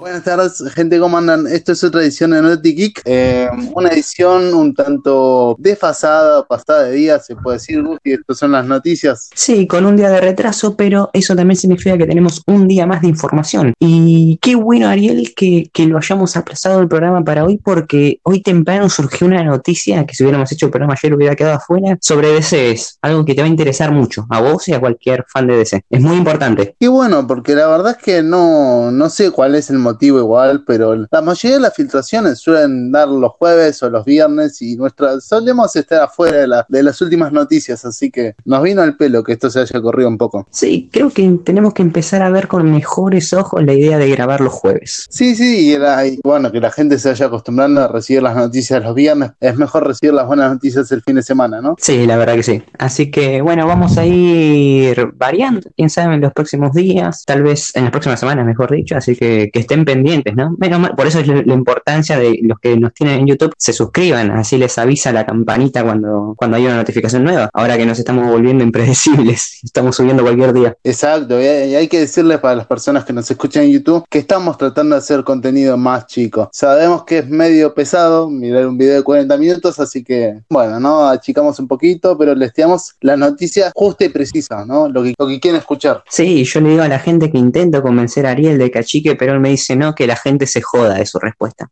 Buenas tardes, gente, ¿cómo andan? Esto es otra edición de Naughty Geek. Eh, una edición un tanto desfasada, pasada de día, se puede decir, Gusti. Estas son las noticias. Sí, con un día de retraso, pero eso también significa que tenemos un día más de información. Y qué bueno, Ariel, que, que lo hayamos aplazado el programa para hoy, porque hoy temprano surgió una noticia que si hubiéramos hecho el programa ayer hubiera quedado afuera sobre DC. Es algo que te va a interesar mucho, a vos y a cualquier fan de DC. Es muy importante. Qué bueno, porque la verdad es que no, no sé cuál es el motivo igual, pero la mayoría de las filtraciones suelen dar los jueves o los viernes y nuestra, solemos estar afuera de, la- de las últimas noticias, así que nos vino al pelo que esto se haya corrido un poco. Sí, creo que tenemos que empezar a ver con mejores ojos la idea de grabar los jueves. Sí, sí, y, y bueno, que la gente se vaya acostumbrando a recibir las noticias los viernes. Es mejor recibir las buenas noticias el fin de semana, ¿no? Sí, la verdad que sí. Así que bueno, vamos a ir variando, quién sabe, en los próximos días, tal vez en las próximas semanas, mejor dicho, así que, que estén pendientes, ¿no? Menos mal, por eso es la, importancia de los que nos tienen en YouTube, se suscriban, así les avisa la campanita cuando, cuando hay una notificación nueva. Ahora que nos estamos volviendo impredecibles, estamos subiendo cualquier día. Exacto, y hay, que decirles para las personas que nos escuchan en YouTube que estamos tratando de hacer contenido más chico. Sabemos que es medio pesado mirar un video de 40 minutos, así que, bueno, ¿no? Achicamos un poquito, pero les damos la noticia justa y precisa, ¿no? Lo que, lo que quieren escuchar. Sí, yo le digo a la gente que intento convencer a Ariel de cachique, pero él me dice no, que la gente se joda de su respuesta.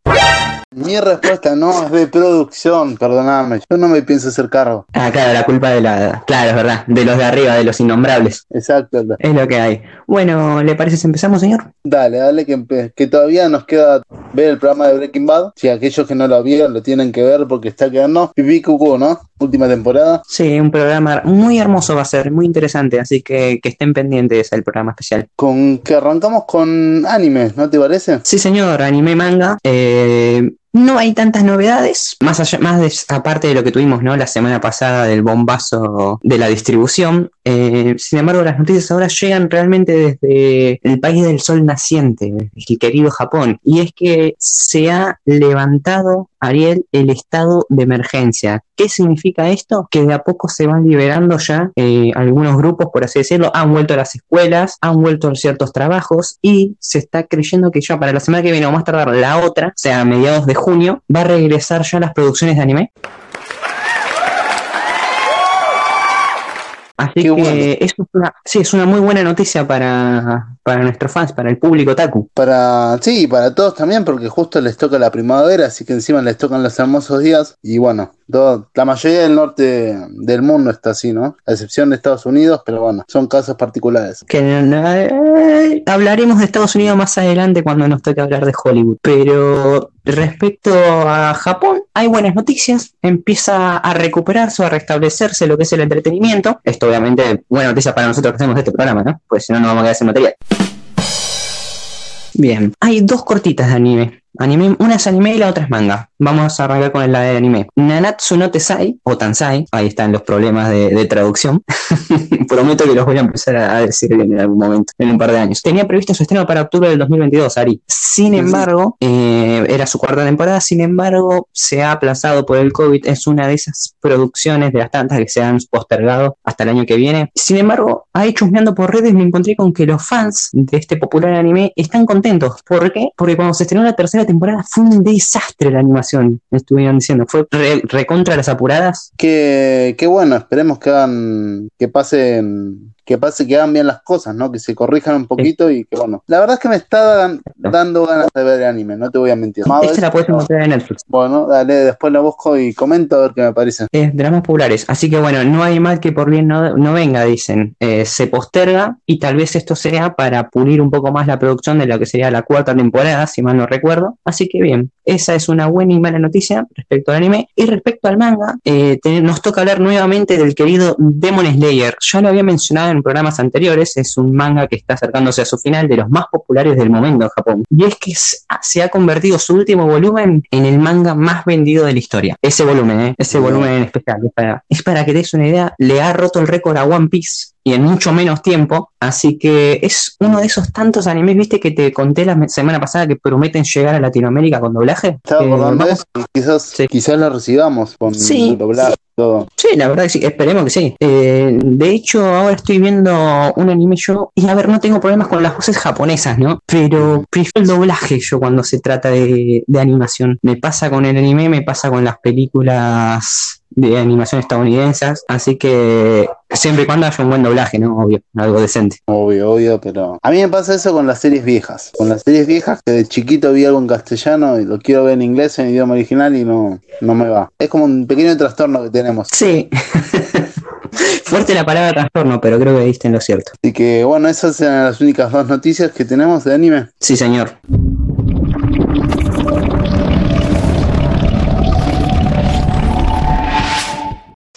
Mi respuesta no es de producción, perdóname, yo no me pienso hacer cargo. Ah, claro, la culpa de la... Claro, es verdad, de los de arriba, de los innombrables. Exacto. Es lo que hay. Bueno, ¿le parece si empezamos, señor? Dale, dale, que, que todavía nos queda ver el programa de Breaking Bad. Si aquellos que no lo vieron lo tienen que ver porque está quedando pipí cucú, ¿no? Última temporada. Sí, un programa muy hermoso va a ser, muy interesante, así que, que estén pendientes del programa especial. Con que arrancamos con anime, ¿no te parece? Sí, señor, anime manga. eh, no hay tantas novedades, más allá, más aparte de lo que tuvimos, ¿no? La semana pasada del bombazo de la distribución. eh, sin embargo, las noticias ahora llegan realmente desde el país del sol naciente, el querido Japón. Y es que se ha levantado, Ariel, el estado de emergencia. ¿Qué significa esto? Que de a poco se van liberando ya eh, algunos grupos, por así decirlo, han vuelto a las escuelas, han vuelto a ciertos trabajos y se está creyendo que ya para la semana que viene o más tardar la otra, o sea, a mediados de junio, va a regresar ya las producciones de anime. Así Qué que bueno. eso es una, sí, es una muy buena noticia para, para nuestros fans, para el público Taku. Para, sí, para todos también, porque justo les toca la primavera, así que encima les tocan los hermosos días. Y bueno, todo- la mayoría del norte del mundo está así, ¿no? A excepción de Estados Unidos, pero bueno, son casos particulares. Que eh, hablaremos de Estados Unidos más adelante cuando nos toque hablar de Hollywood. Pero respecto a Japón, hay buenas noticias. Empieza a recuperarse o a restablecerse lo que es el entretenimiento. Esto obviamente buena noticia para nosotros que hacemos este programa, ¿no? Pues si no, no vamos a quedar sin material. Bien, hay dos cortitas de anime. Anime, una es anime y la otra es manga. Vamos a arrancar con la de anime. Nanatsu no Tesai, o Tansai, ahí están los problemas de, de traducción. Prometo que los voy a empezar a, a decir bien en algún momento, en un par de años. Tenía previsto su estreno para octubre del 2022, Ari. Sin embargo, eh, era su cuarta temporada, sin embargo, se ha aplazado por el COVID. Es una de esas producciones de las tantas que se han postergado hasta el año que viene. Sin embargo, ahí chusmeando por redes me encontré con que los fans de este popular anime están contentos. ¿Por qué? Porque cuando se estrenó la tercera temporada fue un desastre la animación, estuvieron diciendo. Fue re- recontra las apuradas. Que, que bueno, esperemos que hagan, que pasen, que pase, que hagan bien las cosas, ¿no? Que se corrijan un poquito y que bueno. La verdad es que me está dan- dando ganas de ver anime, no te voy a mentir. Esta la puedes encontrar en Netflix. Bueno, dale, después la busco y comento a ver qué me parece. Las más populares. Así que bueno, no hay mal que por bien no, no venga, dicen. Eh, se posterga y tal vez esto sea para pulir un poco más la producción de lo que sería la cuarta temporada, si mal no recuerdo. Así que bien, esa es una buena y mala noticia respecto al anime. Y respecto al manga, eh, te- nos toca hablar nuevamente del querido Demon Slayer. Ya lo había mencionado en programas anteriores, es un manga que está acercándose a su final de los más populares del momento en Japón. Y es que s- se ha convertido su último volumen en el manga más vendido de la historia. Ese volumen, ¿eh? ese volumen en especial. Es para, es para que te des una idea, le ha roto el récord a One Piece y en mucho menos tiempo. Así que es uno de esos tantos animes, viste, que te conté la semana pasada que prometen llegar a Latinoamérica con doblaje. Estaba Eh, vamos- eso quizás, Sí. quizás lo recibamos con Sí, doblaje. todo. Sí, la verdad que sí, esperemos que sí. Eh, de hecho, ahora estoy viendo un anime yo, y a ver, no tengo problemas con las voces japonesas, ¿no? Pero prefiero el doblaje yo cuando se trata de, de animación. Me pasa con el anime, me pasa con las películas de animación estadounidenses, así que siempre y cuando haya un buen doblaje, ¿no? Obvio, algo decente. Obvio, obvio, pero a mí me pasa eso con las series viejas. Con las series viejas que de chiquito vi algo en castellano y lo quiero ver en inglés, en idioma original y no, no me va. Es como un pequeño trastorno que tenemos. Sí. Fuerte la palabra trastorno, pero creo que diste en lo cierto. Así que bueno, esas eran las únicas dos noticias que tenemos de anime. Sí, señor.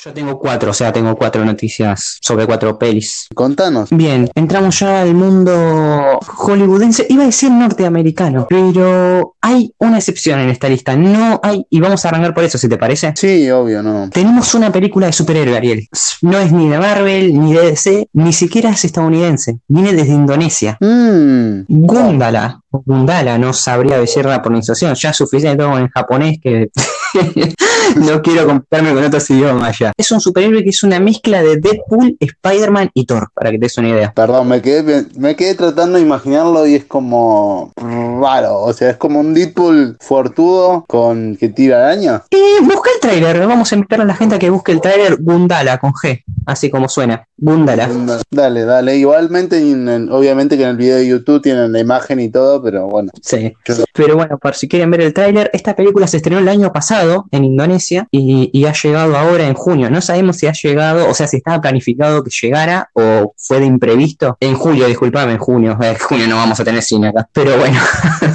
Yo tengo cuatro, o sea, tengo cuatro noticias sobre cuatro pelis. Contanos. Bien, entramos ya al mundo hollywoodense, iba a decir norteamericano, pero hay una excepción en esta lista, no hay, y vamos a arrancar por eso, si te parece. Sí, obvio, no. Tenemos una película de superhéroe, Ariel. No es ni de Marvel, ni de DC, ni siquiera es estadounidense. Viene desde Indonesia. Mmm. Gundala. Gundala, no sabría decir la pronunciación. Ya es suficiente todo en japonés que no quiero complicarme con otros idiomas ya. Es un superhéroe que es una mezcla de Deadpool, Spider-Man y Thor, para que te des una idea. Perdón, me quedé, me quedé tratando de imaginarlo y es como raro. O sea, es como un Deadpool fortudo con que tira araña. Eh, busca el tráiler, vamos a invitar a la gente a que busque el tráiler Gundala con G, así como suena. Gundala. Dale, dale. Igualmente, en el- obviamente que en el video de YouTube tienen la imagen y todo, pero bueno. Sí. Pero bueno, por si quieren ver el tráiler, esta película se estrenó el año pasado en Indonesia y, y ha llegado ahora en junio. No sabemos si ha llegado, o sea, si estaba planificado que llegara o fue de imprevisto. En julio, disculpame, en junio. En junio no vamos a tener cine acá. Pero bueno,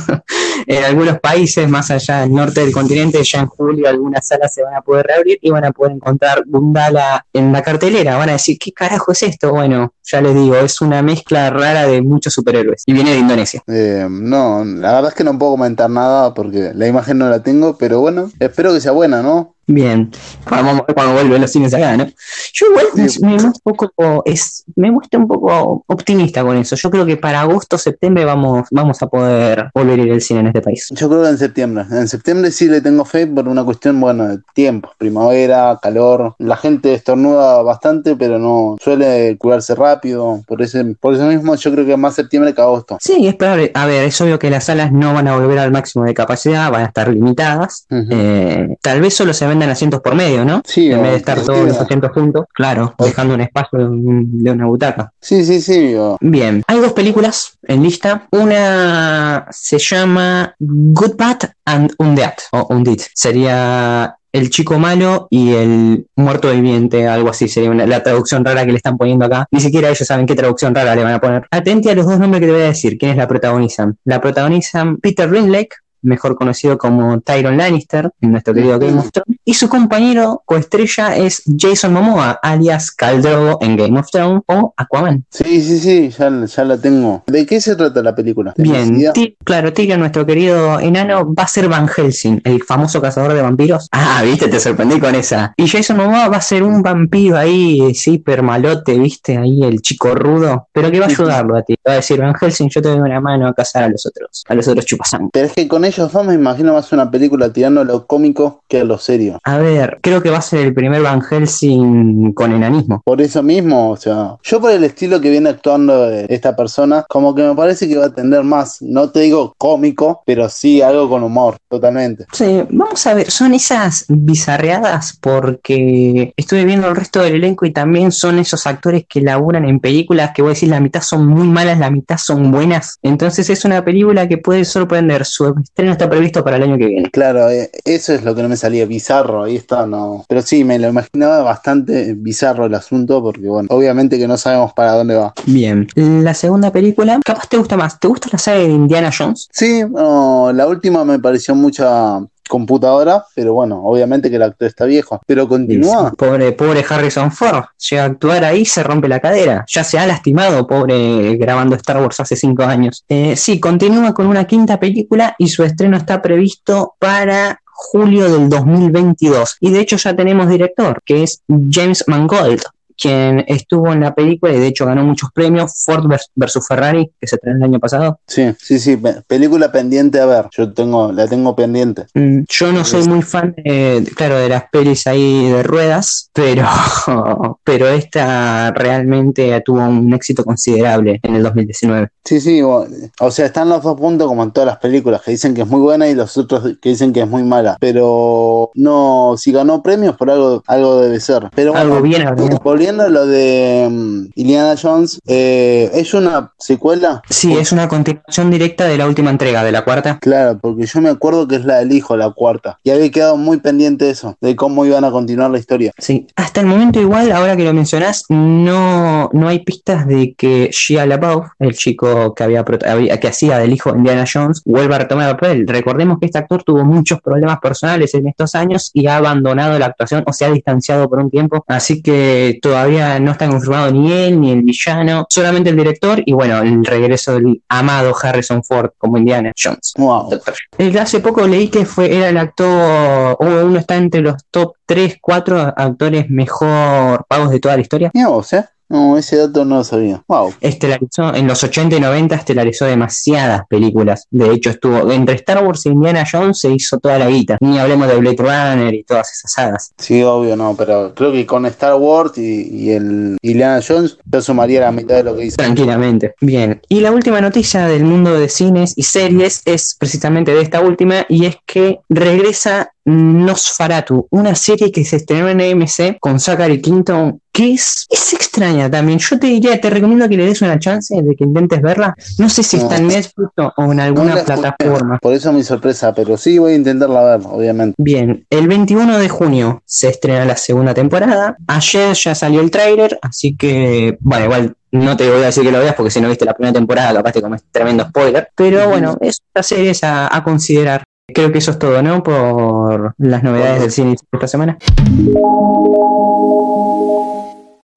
en algunos países más allá del norte del continente, ya en julio algunas salas se van a poder reabrir y van a poder encontrar Gundala en la cartelera. Van a decir, ¿qué carajo es esto? Bueno, ya les digo, es una mezcla rara de muchos superhéroes y viene de Indonesia. Eh, no, la verdad es que no puedo comentar nada porque la imagen no la tengo, pero bueno, espero que sea buena, ¿no? Bien, vamos a ver cuando vuelven los cines acá, ¿no? Yo igual Sí. me muestro un poco, es, me muestro un poco optimista con eso. Yo creo que para agosto, septiembre vamos, vamos a poder volver a ir al cine en este país. Yo creo que en septiembre. En septiembre sí le tengo fe por una cuestión, bueno, de tiempo, primavera, calor. La gente estornuda bastante, pero no suele curarse rápido. Por ese, por eso mismo yo creo que más septiembre que agosto. Sí, es probable. A ver, es obvio que las salas no van a volver al máximo de capacidad, van a estar limitadas. Eh, tal vez solo se vendan asientos por medio, ¿no? Sí, en vez de estar todos los asientos juntos, claro, o- dejando un espacio de una butaca. Sí, sí, sí. o- Bien, hay dos películas en lista. Una se llama Good Bad and Undead, o Undead. Sería el chico malo y el muerto viviente, algo así sería una- la traducción rara que le están poniendo acá. Ni siquiera ellos saben qué traducción rara le van a poner. Atente a los dos nombres que te voy a decir, quiénes la protagonizan. La protagonizan Peter Rinlake, mejor conocido como Tyron Lannister, en nuestro querido Game of Thrones, y su compañero coestrella es Jason Momoa, alias Khal Drogo en Game of Thrones o Aquaman. Sí, sí, sí, ya, ya la tengo. ¿De qué se trata la película? ¿Tenés Bien, claro, Tyrion, nuestro querido enano, va a ser Van Helsing, el famoso cazador de vampiros. Ah, viste, te sorprendí con esa. Y Jason Momoa va a ser un vampiro ahí, sí, permalote, viste, ahí el chico rudo, pero que va a ayudarlo a ti. Va a decir, Van Helsing, yo te doy una mano a cazar a los otros, a los otros chupasangre. Pero es que con ellos dos me imagino más una película tirando a lo cómico que a lo serio. A ver, creo que va a ser el primer Van Helsing con enanismo. Por eso mismo, o sea, yo por el estilo que viene actuando eh, esta persona, como que me parece que va a tender más, no te digo cómico, pero sí algo con humor, totalmente. Sí, vamos a ver, son esas bizarreadas porque estuve viendo el resto del elenco y también son esos actores que laburan en películas que voy a decir la mitad son muy malas, la mitad son buenas. Entonces es una película que puede sorprender. Su estreno está previsto para el año que viene. Claro, eh, eso es lo que no me salía bizarro, ahí está, no. Pero sí, me lo imaginaba bastante bizarro el asunto, porque bueno, obviamente que no sabemos para dónde va. Bien. La segunda película, capaz te gusta más. ¿Te gusta la saga de Indiana Jones? Sí, no, la última me pareció mucha computadora, pero bueno, obviamente que el actor está viejo. Pero continúa. Pobre, pobre Harrison Ford. Llega a actuar ahí se rompe la cadera. Ya se ha lastimado, pobre, grabando Star Wars hace cinco años. Eh, sí, continúa con una quinta película y su estreno está previsto para julio del 2022. Y de hecho ya tenemos director, que es James Mangold quien estuvo en la película y de hecho ganó muchos premios, Ford versus Ferrari, que se estrenó el año pasado. Sí, sí, sí, película pendiente a ver, yo tengo, la tengo pendiente. Mm, yo no soy muy fan, claro, de las pelis ahí de ruedas, pero, pero esta realmente tuvo un éxito considerable en el 2019. Sí, sí, o, sea, están los dos puntos como en todas las películas, que dicen que es muy buena y los otros que dicen que es muy mala, pero no, si ganó premios por algo, algo debe ser. Pero algo bien, volviendo a lo de um, Iliana Jones, eh, ¿es una secuela? Sí, es una continuación directa de la última entrega, de la cuarta. Claro, porque yo me acuerdo que es la del hijo, la cuarta, y había quedado muy pendiente eso, de cómo iban a continuar la historia. Sí, hasta el momento igual, ahora que lo mencionás, no, no hay pistas de que Shia LaBeouf, el chico que había, que hacía del hijo de Indiana Jones, vuelva a retomar el papel. Recordemos que este actor tuvo muchos problemas personales en estos años y ha abandonado la actuación o se ha distanciado por un tiempo, así que todavía no está confirmado ni él ni el villano, solamente el director y bueno, el regreso del amado Harrison Ford como Indiana Jones. Wow. Hace poco leí que fue, era el actor, uno está entre los top 3, 4 actores mejor pagos de toda la historia. Mira vos, ¿eh? No, ese dato no lo sabía. Wow. Estelarizó, en los 80 y 90 estelarizó demasiadas películas. De hecho, estuvo entre Star Wars y Indiana Jones se hizo toda la guita. Ni hablemos de Blade Runner y todas esas sagas. Sí, obvio, no, pero creo que con Star Wars y, el Indiana Jones yo sumaría la mitad de lo que hizo. Tranquilamente. Bien. Y la última noticia del mundo de cines y series es precisamente de esta última y es que regresa Nosferatu, una serie que se estrenó en AMC con Zachary Quinton, que es, es extraña también. Yo te diría, te recomiendo que le des una chance de que intentes verla. No sé si está en Netflix o en alguna plataforma. Por eso mi sorpresa, pero sí voy a intentarla ver, obviamente. Bien, el 21 de junio se estrena la segunda temporada. Ayer ya salió el tráiler, así que, bueno, igual no te voy a decir que lo veas porque si no viste la primera temporada capaz te comes tremendo spoiler. Pero bueno, es una serie a, a considerar. Creo que eso es todo, ¿no? Por las novedades del cine esta semana.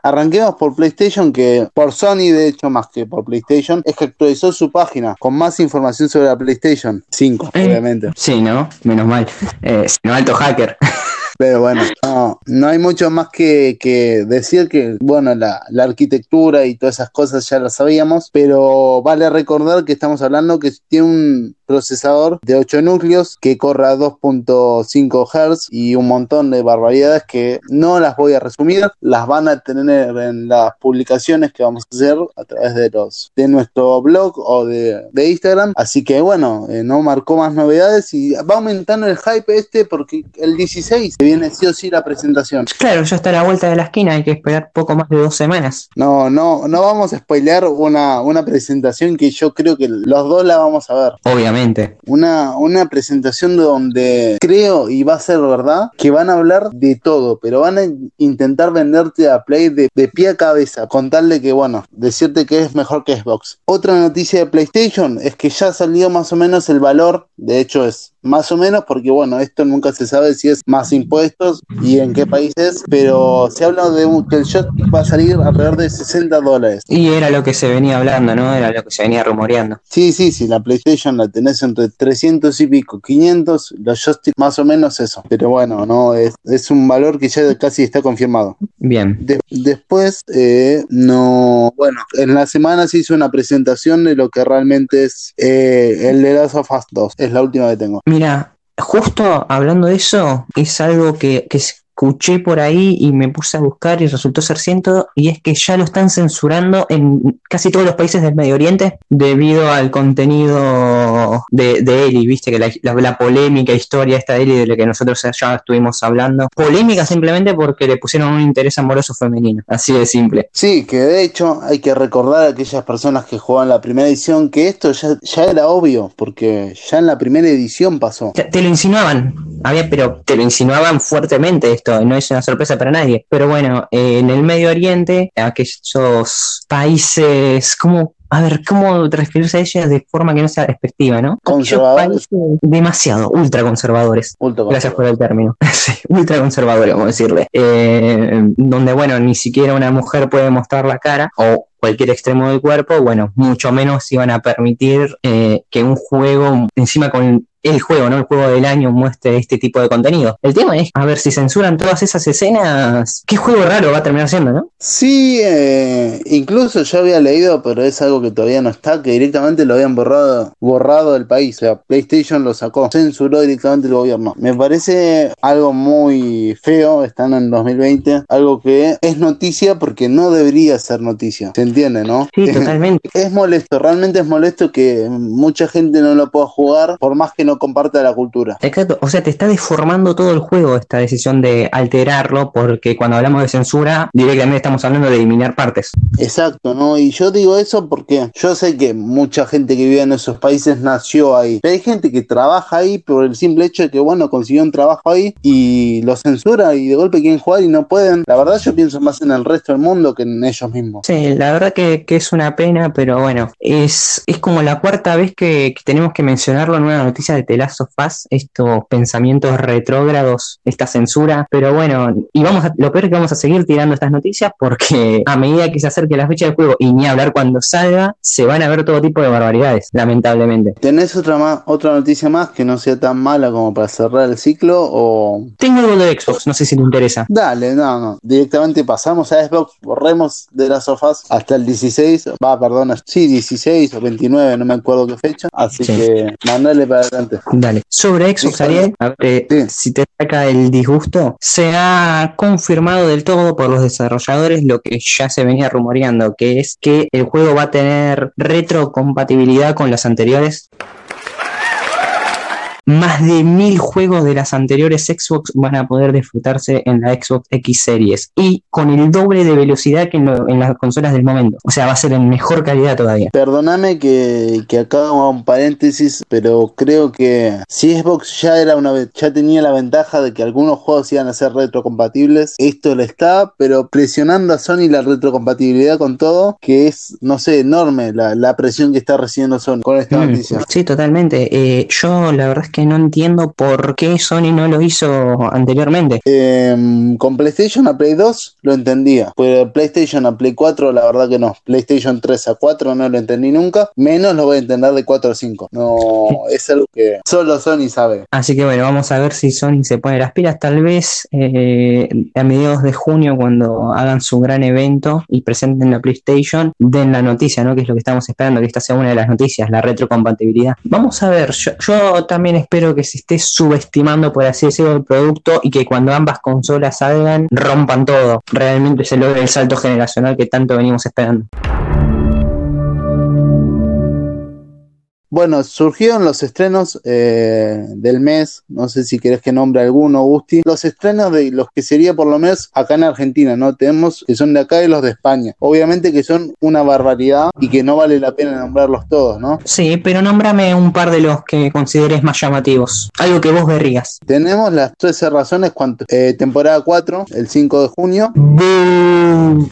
Arranquemos por PlayStation, que por Sony, de hecho, más que por PlayStation, es que actualizó su página con más información sobre la PlayStation 5, eh, obviamente. Sí, ¿no? Menos mal. Eh, no alto hacker. Pero bueno, no, no hay mucho más que, que decir que, bueno, la, la, arquitectura y todas esas cosas ya las sabíamos, pero vale recordar que estamos hablando que tiene un, procesador de 8 núcleos que corra 2.5 Hz y un montón de barbaridades que no las voy a resumir, las van a tener en las publicaciones que vamos a hacer a través de los de nuestro blog o de, Instagram, así que bueno, eh, no marcó más novedades y va aumentando el hype este porque el 16 se viene sí o sí la presentación. Claro, ya está a la vuelta de la esquina, hay que esperar poco más de dos semanas. No, no, no vamos a spoilear una, una presentación que yo creo que los dos la vamos a ver. Obviamente una, una presentación donde creo, y va a ser verdad, que van a hablar de todo, pero van a intentar venderte a Play de, de pie a cabeza, contarle que, bueno, decirte que es mejor que Xbox. Otra noticia de PlayStation es que ya salió más o menos el valor, de hecho es más o menos, porque bueno, esto nunca se sabe si es más impuestos y en qué países, pero se habla de que el shot va a salir alrededor de 60 dólares. Y era lo que se venía hablando, ¿no? Era lo que se venía rumoreando. Sí, sí, sí, la PlayStation la tenés entre 300 y pico, 500, los joysticks más o menos eso. Pero bueno, no es, es un valor que ya casi está confirmado. Bien. después, eh, no, bueno, en la semana se hizo una presentación de lo que realmente es eh, el The Last of Us 2. Es la última que tengo. Mira, justo hablando de eso, es algo que, que, escuché por ahí y me puse a buscar y resultó ser cierto, y es que ya lo están censurando en casi todos los países del Medio Oriente debido al contenido de, de Eli, viste que la, polémica historia esta de Eli de la que nosotros ya estuvimos hablando. Polémica simplemente porque le pusieron un interés amoroso femenino, así de simple. Sí, que de hecho hay que recordar a aquellas personas que jugaban la primera edición que esto ya, ya era obvio, porque ya en la primera edición pasó. Te, te lo insinuaban, había, pero te lo insinuaban fuertemente esto no es una sorpresa para nadie. Pero bueno, eh, en el Medio Oriente, aquellos países, como a ver, ¿cómo referirse a ellos de forma que no sea despectiva, no? Conservadores. Demasiado, ultra conservadores. Gracias por el término. sí, ultra conservadores, vamos a decirle. Eh, donde, bueno, ni siquiera una mujer puede mostrar la cara o cualquier extremo del cuerpo, bueno, mucho menos iban a permitir eh, que un juego, encima con el juego, ¿no? El juego del año muestre este tipo de contenido. El tema es, a ver, si censuran todas esas escenas, ¿qué juego raro va a terminar siendo, no? Sí, eh, incluso yo había leído, pero es algo que todavía no está, que directamente lo habían borrado, borrado del país. O sea, PlayStation lo sacó, censuró directamente el gobierno. Me parece algo muy feo, están en 2020, algo que es noticia porque no debería ser noticia. ¿Se entiende, no? Sí, totalmente. Es molesto, realmente es molesto que mucha gente no lo pueda jugar por más que no comparta la cultura. Exacto, o sea, te está deformando todo el juego esta decisión de alterarlo, porque cuando hablamos de censura, directamente estamos hablando de eliminar partes. Exacto, ¿no? Y yo digo eso porque yo sé que mucha gente que vive en esos países nació ahí. Pero hay gente que trabaja ahí por el simple hecho de que, bueno, consiguió un trabajo ahí y lo censura y de golpe quieren jugar y no pueden. La verdad yo pienso más en el resto del mundo que en ellos mismos. Sí, la verdad que, que es una pena, pero bueno, es, es como la cuarta vez que, que tenemos que mencionarlo en una noticia de The Last of Us, estos pensamientos retrógrados, esta censura, pero bueno, y vamos a, lo peor es que vamos a seguir tirando estas noticias porque a medida que se acerque la fecha del juego y ni hablar cuando salga, se van a ver todo tipo de barbaridades, lamentablemente. ¿Tenés otra más, otra noticia más que no sea tan mala como para cerrar el ciclo o Tengo algo de Xbox, no sé si te interesa. Dale, no, no. Directamente pasamos a Xbox, borremos de las sofás hasta el 16, va, perdona, sí, 16 o 29, no me acuerdo qué fecha. Así Sí. que mandale para adelante. Dale. Sobre Xbox, Ariel, a ver, eh, Sí. si te saca el disgusto, se ha confirmado del todo por los desarrolladores lo que ya se venía rumoreando, que es que el juego va a tener retrocompatibilidad con los anteriores. Más de mil juegos de las anteriores Xbox van a poder disfrutarse en la Xbox X Series y con el doble de velocidad que en, lo- en las consolas del momento. O sea, va a ser en mejor calidad todavía. Perdóname que, que acá hago un paréntesis, pero creo que si Xbox ya era una ya tenía la ventaja de que algunos juegos iban a ser retrocompatibles, esto le está, pero presionando a Sony la retrocompatibilidad con todo, que es, no sé, enorme la, la presión que está recibiendo Sony con esta Mm, noticia. Sí, totalmente. Eh, yo la verdad es que no entiendo por qué Sony no lo hizo anteriormente. Em, con PlayStation a Play 2 lo entendía, pero PlayStation a Play 4 la verdad que no. PlayStation 3 a 4 no lo entendí nunca, menos lo voy a entender de 4 a 5. No, es algo que solo Sony sabe. Así que bueno, vamos a ver si Sony se pone las pilas. Tal vez eh, a mediados de junio, cuando hagan su gran evento y presenten la PlayStation, den la noticia, ¿no? Que es lo que estamos esperando, que esta sea una de las noticias, la retrocompatibilidad. Vamos a ver, yo, yo también espero que se esté subestimando, por así decirlo, el producto y que cuando ambas consolas salgan, rompan todo. Realmente se logre el salto generacional que tanto venimos esperando. Bueno, surgieron los estrenos eh, del mes, no sé si querés que nombre alguno, Gusti. Los estrenos de los que sería por lo menos acá en Argentina, ¿no? Tenemos que son de acá y los de España. Obviamente que son una barbaridad y que no vale la pena nombrarlos todos, ¿no? Sí, pero nómbrame un par de los que consideres más llamativos. Algo que vos verías. Tenemos las 13 razones, cuanto, eh, temporada 4, el 5 de junio.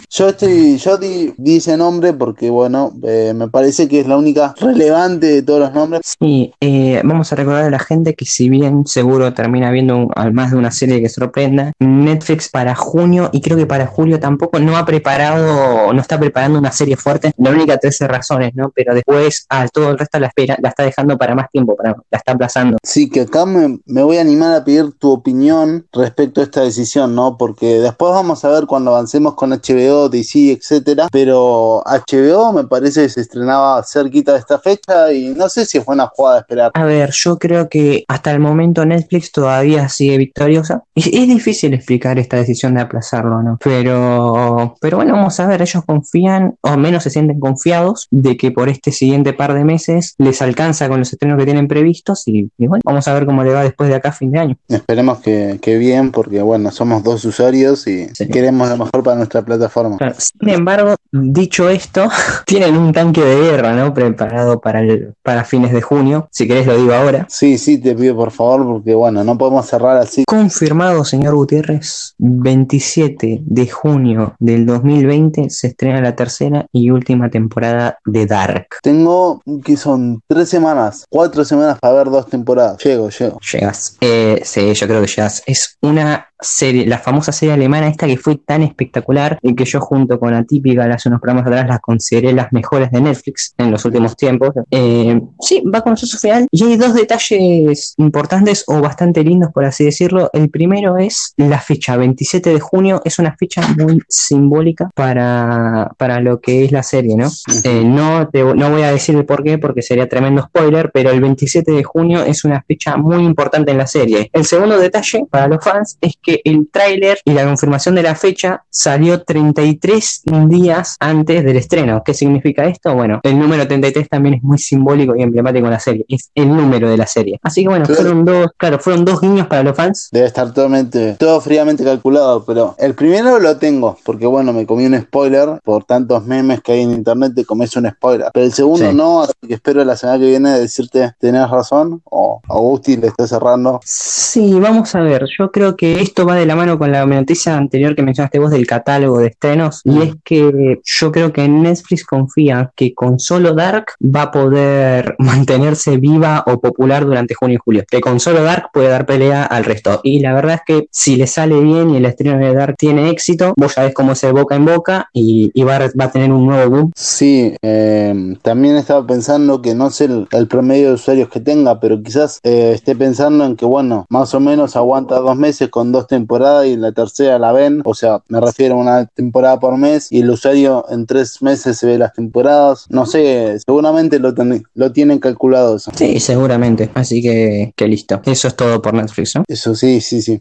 Yo estoy, yo di, di ese nombre porque, bueno, eh, me parece que es la única relevante de todos los nombres. Sí, eh, vamos a recordar a la gente que si bien seguro termina viendo un- al más de una serie que sorprenda, Netflix para junio y creo que para julio tampoco no ha preparado, no está preparando una serie fuerte. La única 13 razones, ¿no? Pero después a todo el resto la espera, la está dejando para más tiempo, para, la está aplazando. Sí, que acá me, me voy a animar a pedir tu opinión respecto a esta decisión, ¿no? Porque después vamos a ver cuando avancemos con HBO, DC, etcétera. Pero HBO me parece que se estrenaba cerquita de esta fecha y no sé si es buena jugada esperar. A ver, yo creo que hasta el momento Netflix todavía sigue victoriosa. Es, es difícil explicar esta decisión de aplazarlo, ¿no? Pero, pero bueno, vamos a ver, ellos confían, o menos se sienten confiados, de que por este siguiente par de meses les alcanza con los estrenos que tienen previstos y, y bueno, vamos a ver cómo le va después de acá a fin de año. Esperemos que, que bien, porque bueno, somos dos usuarios y Sí. queremos lo mejor para nuestra plataforma. Claro, Sin embargo, dicho esto, tienen un tanque de guerra, ¿no? Preparado para, el, para fines de junio. Si querés lo digo ahora. Sí, sí, te pido por favor, porque bueno, no podemos cerrar así. Confirmado, señor Gutiérrez, 27 de junio del 2020 se estrena la tercera y última temporada de Dark. Tengo que son tres semanas, cuatro semanas para ver dos temporadas. Llego, llego. Llegas. Eh, sí, yo creo que llegas. Es una serie, la famosa serie alemana esta que fue tan espectacular y que yo junto con Atípica hace unos programas atrás las consideré las mejores de Netflix en los últimos tiempos. Eh, sí, va a conocer su final y hay dos detalles importantes o bastante lindos por así decirlo. El primero es la fecha, 27 de junio, es una fecha muy simbólica para, para lo que es la serie, ¿no? Eh, no, no voy a decir el por qué porque sería tremendo spoiler, pero el 27 de junio es una fecha muy importante en la serie. El segundo detalle para los fans es que el tráiler y la confirmación de la fecha salió 33 días antes del estreno. ¿Qué significa esto? Bueno, el número 33 también es muy simbólico y emblemático en la serie. Es el número de la serie. Así que bueno, fueron dos, claro, fueron dos guiños para los fans. Debe estar totalmente, todo fríamente calculado, pero el primero lo tengo, porque bueno, me comí un spoiler por tantos memes que hay en internet, te comes un spoiler. Pero el segundo no, así que espero la semana que viene decirte, tenés razón, o Augusti le está cerrando. Sí, vamos a ver, yo creo que esto va de la mano con la noticia anterior que mencionaste vos del catálogo de estrenos, y es que yo creo que Netflix confía que con solo Dark va a poder mantenerse viva o popular durante junio y julio, que con solo Dark puede dar pelea al resto. Y la verdad es que si le sale bien y el estreno de Dark tiene éxito, vos sabés cómo se boca en boca y, va, a tener un nuevo boom. Sí, eh, también estaba pensando que no sé el, promedio de usuarios que tenga, pero quizás eh, esté pensando en que, bueno, más o menos aguanta dos meses con dos temporadas y en la tercera la ven, o sea, me refiero a una temporada por mes y el usuario en tres meses se ve las temporadas, no sé, seguramente lo, lo tienen calculado eso. Sí, seguramente, así que, que listo, eso es todo por Netflix, ¿no? Eso sí, sí, sí.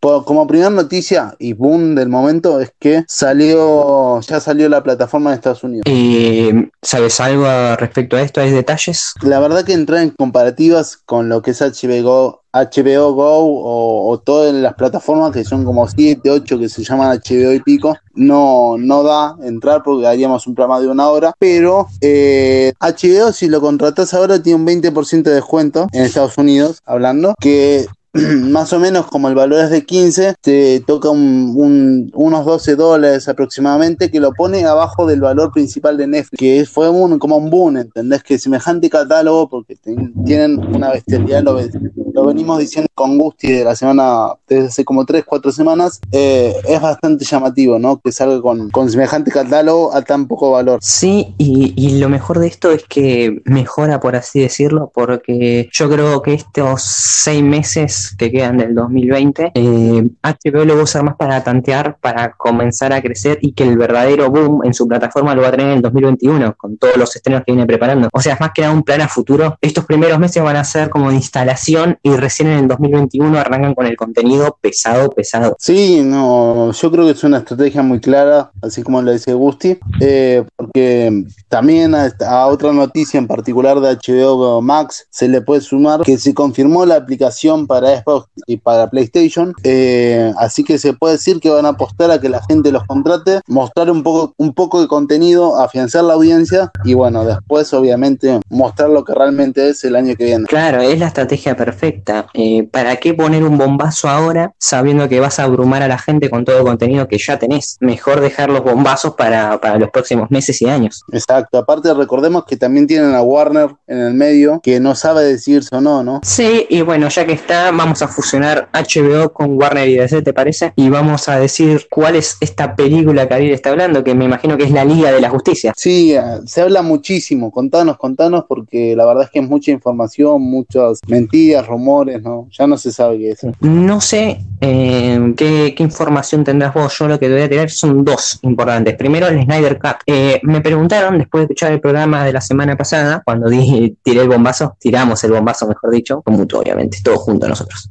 Como primera noticia y boom del momento es que salió, ya salió la plataforma de Estados Unidos. ¿Y sabes algo respecto a esto? ¿Hay detalles? La verdad que entrar en comparativas con lo que es HBO HBO Go o, todas las plataformas que son como 7, 8 que se llaman HBO y pico, no, no da entrar porque haríamos un programa de una hora, pero eh, HBO si lo contratas ahora tiene un 20% de descuento en Estados Unidos, hablando, que más o menos como el valor es de 15, te toca un, unos 12 dólares aproximadamente, que lo pone abajo del valor principal de Netflix, que fue un, como un boom, ¿entendés? Que semejante catálogo, porque tienen una bestialidad, lo, lo, venimos diciendo con Gusti de la semana, desde hace como 3, 4 semanas, eh, es bastante llamativo, ¿no? Que salga con, con, semejante catálogo a tan poco valor. Sí, y, y lo mejor de esto es que mejora, por así decirlo, porque yo creo que estos 6 meses que quedan del 2020, eh, HBO lo va a usar más para tantear, para comenzar a crecer y que el verdadero boom en su plataforma lo va a tener en el 2021, con todos los estrenos que viene preparando. O sea, es más que nada un plan a futuro. Estos primeros meses van a ser como de instalación y recién en el 2021 arrancan con el contenido pesado, pesado. Sí, no, yo creo que es una estrategia muy clara, así como lo dice Gusti, eh, porque también a, a otra noticia en particular de HBO Max se le puede sumar que se confirmó la aplicación para Xbox y para PlayStation. Eh, así que se puede decir que van a apostar a que la gente los contrate, mostrar un poco, un poco de contenido, afianzar la audiencia y bueno, después obviamente mostrar lo que realmente es el año que viene. Claro, es la estrategia perfecta. Eh, ¿Para qué poner un bombazo ahora sabiendo que vas a abrumar a la gente con todo el contenido que ya tenés? Mejor dejar los bombazos para, para los próximos meses y años. Exacto. Aparte recordemos que también tienen a Warner en el medio que no sabe decirse o no, ¿no? Sí, y bueno, ya que está, vamos a fusionar HBO con Warner y DC, ¿te parece? Y vamos a decir cuál es esta película que Ariel está hablando, que me imagino que es la Liga de la Justicia. Sí, eh, se habla muchísimo, contanos, contanos, porque la verdad es que es mucha información, muchas mentiras, rumores, ¿no? Ya no se sabe qué es. No sé eh, ¿qué, información tendrás vos. Yo lo que te voy a tirar son dos importantes. Primero, el Snyder Cut. Eh, me preguntaron, después de escuchar el programa de la semana pasada, cuando dije, tiré el bombazo, tiramos el bombazo, mejor dicho, con mutuo, obviamente, todos juntos nosotros.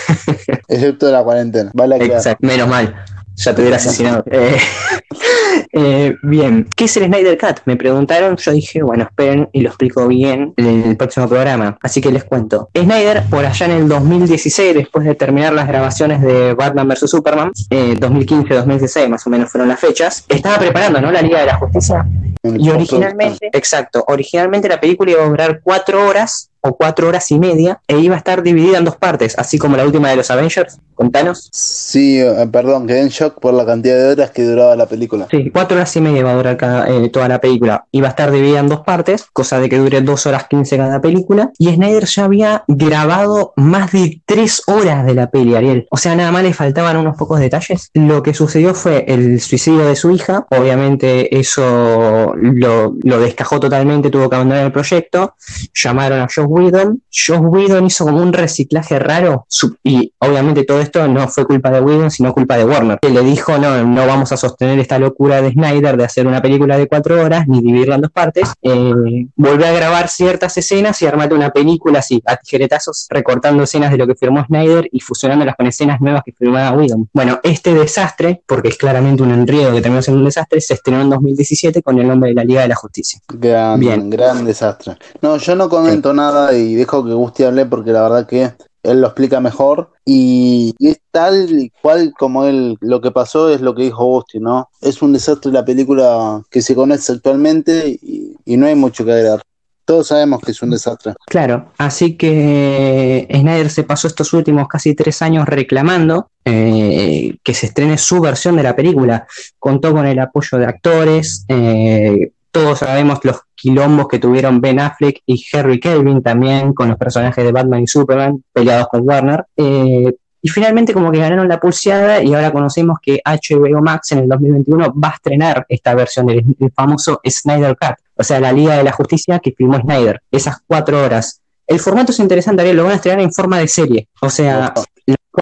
Excepto de la cuarentena. Exacto, menos mal. Ya te hubiera asesinado. Eh, eh, bien, ¿qué es el Snyder Cut? Me preguntaron, yo dije, bueno, esperen y lo explico bien en el próximo programa. Así que les cuento. Snyder, por allá en el 2016, después de terminar las grabaciones de Batman vs. Superman, 2015-2016 eh, más o menos fueron las fechas, estaba preparando, ¿no? La Liga de la Justicia. Y originalmente, exacto, originalmente la película iba a durar cuatro horas o cuatro horas y media e iba a estar dividida en dos partes, así como la última de los Avengers. Contanos. Sí, eh, perdón, quedé en shock por la cantidad de horas que duraba la película. Sí, cuatro horas y media va a durar cada, eh, toda la película. Iba a estar dividida en dos partes, cosa de que dure dos horas quince cada película. Y Snyder ya había grabado más de tres horas de la peli, Ariel. O sea, nada más le faltaban unos pocos detalles. Lo que sucedió fue el suicidio de su hija. Obviamente eso lo, lo descajó totalmente, tuvo que abandonar el proyecto. Llamaron a Josh Whedon. Josh Whedon hizo como un reciclaje raro. Y obviamente todo esto no fue culpa de Whedon, sino culpa de Warner. Que le dijo, no, no vamos a sostener esta locura de Snyder de hacer una película de cuatro horas, ni dividirla en dos partes. Eh, a grabar ciertas escenas y armarte una película así, a tijeretazos, recortando escenas de lo que firmó Snyder y fusionándolas con escenas nuevas que firmaba Whedon. Bueno, este desastre, porque es claramente un enredo que terminó siendo un desastre, se estrenó en 2017 con el nombre de la Liga de la Justicia. Gran, Bien. gran desastre. No, yo no comento nada y dejo que Gusti hable porque la verdad que él lo explica mejor y, es tal y cual como él lo que pasó es lo que dijo Gusti, ¿no? Es un desastre la película que se conoce actualmente y, no hay mucho que agregar. Todos sabemos que es un desastre. Claro, así que Snyder se pasó estos últimos casi tres años reclamando eh, que se estrene su versión de la película. Contó con el apoyo de actores, eh, todos sabemos los quilombos que tuvieron Ben Affleck y Harry Kelvin también con los personajes de Batman y Superman peleados con Warner. Eh, y finalmente como que ganaron la pulseada y ahora conocemos que HBO Max en el 2021 va a estrenar esta versión del el famoso Snyder Cut, o sea, la Liga de la Justicia que filmó Snyder, esas cuatro horas. El formato es interesante, Ariel, lo van a estrenar en forma de serie, o sea,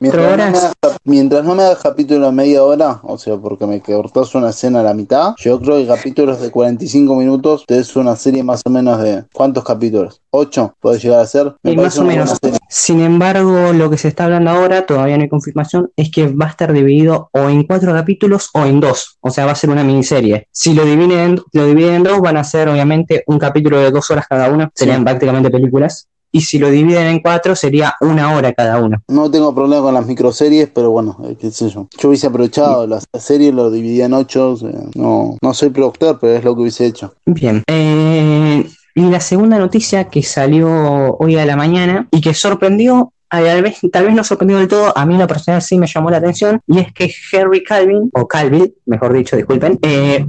Mientras no, me haga, mientras no me haga capítulo de media hora, o sea, porque me cortás una escena a la mitad, yo creo que capítulos de 45 minutos es una serie más o menos de... ¿Cuántos capítulos? ¿Ocho? ¿Puede llegar a ser? Me más o una menos. Sin embargo, lo que se está hablando ahora, todavía no hay confirmación, es que va a estar dividido o en cuatro capítulos o en dos. O sea, va a ser una miniserie. Si lo dividen, lo dividen en dos, van a ser obviamente un capítulo de dos horas cada uno. Serían Sí. prácticamente películas. Y si lo dividen en cuatro, sería una hora cada uno. No tengo problema con las microseries, pero bueno, eh, qué sé yo. Yo hubiese aprovechado la serie, lo dividía en ocho. o sea, no, no soy productor, pero es lo que hubiese hecho. Bien. Eh, y la segunda noticia que salió hoy a la mañana y que sorprendió, a- tal vez, tal vez no sorprendió del todo, a mí en lo personal sí me llamó la atención, y es que Henry Calvin, o Calvin, mejor dicho, disculpen, eh,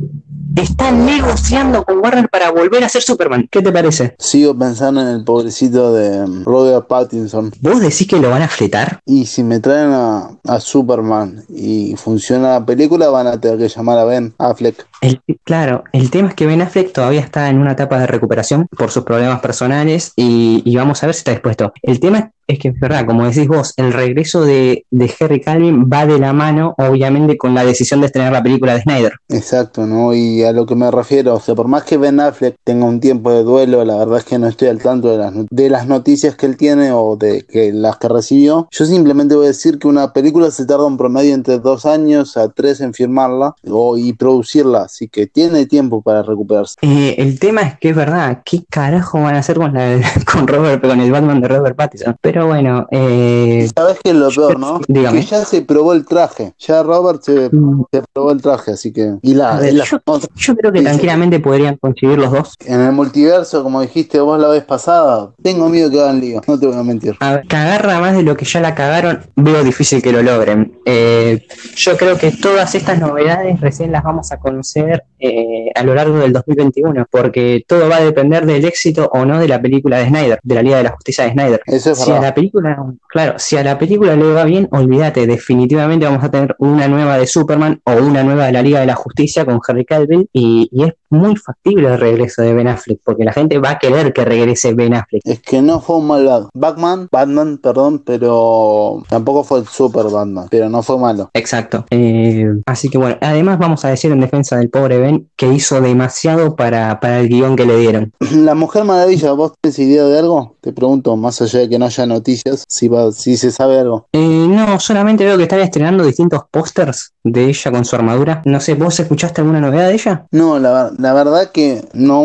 está negociando con Warner para volver a ser Superman. ¿Qué te parece? Sigo pensando en el pobrecito de mm, Robert Pattinson. ¿Vos decís que lo van a fletar? Y si me traen a, a Superman y funciona la película, van a tener que llamar a Ben Affleck. El- claro, el tema es que Ben Affleck todavía está en una etapa de recuperación por sus problemas personales y, y vamos a ver si está dispuesto. El tema es que es verdad, como decís vos, el regreso de, de Harry Calvin va de la mano, obviamente, con la decisión de estrenar la película de Snyder. Exacto, ¿no? Y a lo que me refiero, o sea, por más que Ben Affleck tenga un tiempo de duelo, la verdad es que no estoy al tanto de las, de las noticias que él tiene o de que las que recibió. Yo simplemente voy a decir que una película se tarda un promedio entre dos años a tres en firmarla o, y producirla, así que tiene tiempo para recuperarse. Eh, el tema es que es verdad, ¿qué carajo van a hacer con, la, con, Robert, con el Batman de Robert Pattinson? Pero bueno, eh, ¿Sabes qué es lo peor, no? Dígame. Que ya se probó el traje, ya Robert se, mm, se probó el traje, así que... Y la, ver, y la- yo- yo creo que tranquilamente podrían conseguir los dos. en el multiverso, como dijiste vos la vez pasada, tengo miedo que hagan lío, no te voy a mentir. A ver, cagarla más de lo que ya la cagaron, veo difícil que lo logren. Eh, yo creo que todas estas novedades recién las vamos a conocer eh, a lo largo del 2021, porque todo va a depender del éxito o no de la película de Snyder, de la Liga de la Justicia de Snyder. Eso es Si verdad. La película, claro, si a la película le va bien, olvídate, definitivamente vamos a tener una nueva de Superman o una nueva de la Liga de la Justicia con Henry Cavill y, y es muy factible el regreso de Ben Affleck, porque la gente va a querer que regrese Ben Affleck. Es que no fue un malvado. Batman, Batman, perdón, pero tampoco fue el super Batman, pero no fue malo. Exacto. Eh, así que bueno, además vamos a decir en defensa del pobre Ben que hizo demasiado para, para el guion que le dieron. La Mujer Maravilla, ¿vos tenés idea de algo? Te pregunto, más allá de que no haya noticias, si, va, si se sabe algo. Eh, no, solamente veo que están estrenando distintos pósters de ella con su armadura. No sé, ¿vos escuchaste alguna novedad de ella? No, la, la verdad que no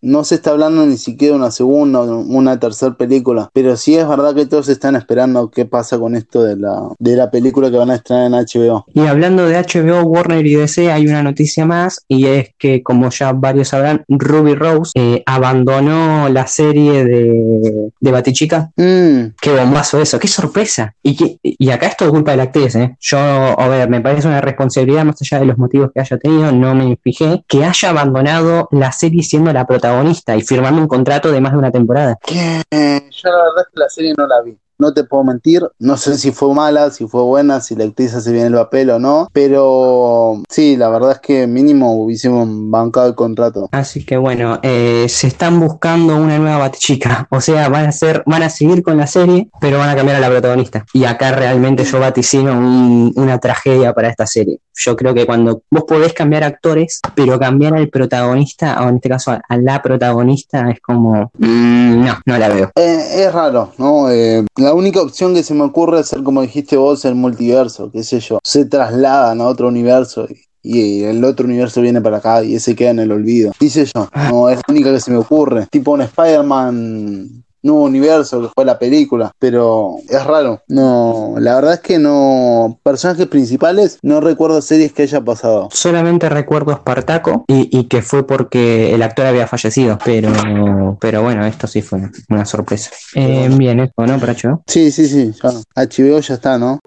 no se está hablando ni siquiera de una segunda o una tercera película, pero sí es verdad que todos están esperando qué pasa con esto de la, de la película que van a estrenar en HBO. Y hablando de HBO, Warner y DC, hay una noticia más y es que, como ya varios sabrán, Ruby Rose eh, abandonó la serie de, de Batichica. Mm, Qué bombazo eso, qué sorpresa. Y, que- y acá esto es culpa de la actriz, ¿eh? Yo, a ver, me parece una responsabilidad más allá de los motivos que haya tenido, no me fijé, que haya abandonado la serie siendo la protagonista y firmando un contrato de más de una temporada. que yo la verdad es que la serie no la vi. No te puedo mentir, no sé si fue mala, si fue buena, si la actriz hace bien el papel o no, pero sí, la verdad es que mínimo hubiésemos bancado el contrato. Así que bueno, eh, se están buscando una nueva Batichica. O sea, van a ser, van a seguir con la serie, pero van a cambiar a la protagonista. Y acá realmente yo vaticino un- una tragedia para esta serie. Yo creo que cuando vos podés cambiar actores, pero cambiar al protagonista, o en este caso a, la protagonista, es como, mm, no, no la veo. Eh, es raro, ¿no? Eh, la única opción que se me ocurre es ser como dijiste vos, el multiverso, qué sé yo. Se trasladan a otro universo y, y el otro universo viene para acá y ese queda en el olvido. Dice yo, no, es la única que se me ocurre. Tipo un Spider-Man nuevo universo que fue la película, pero es raro. No, la verdad es que no. Personajes principales, no recuerdo series que haya pasado. Solamente recuerdo Espartaco y, y que fue porque el actor había fallecido, pero, pero bueno, esto sí fue una sorpresa. Eh, bien, eso, ¿no, Pracho? Sí, sí, sí, ya. HBO ya está, ¿no?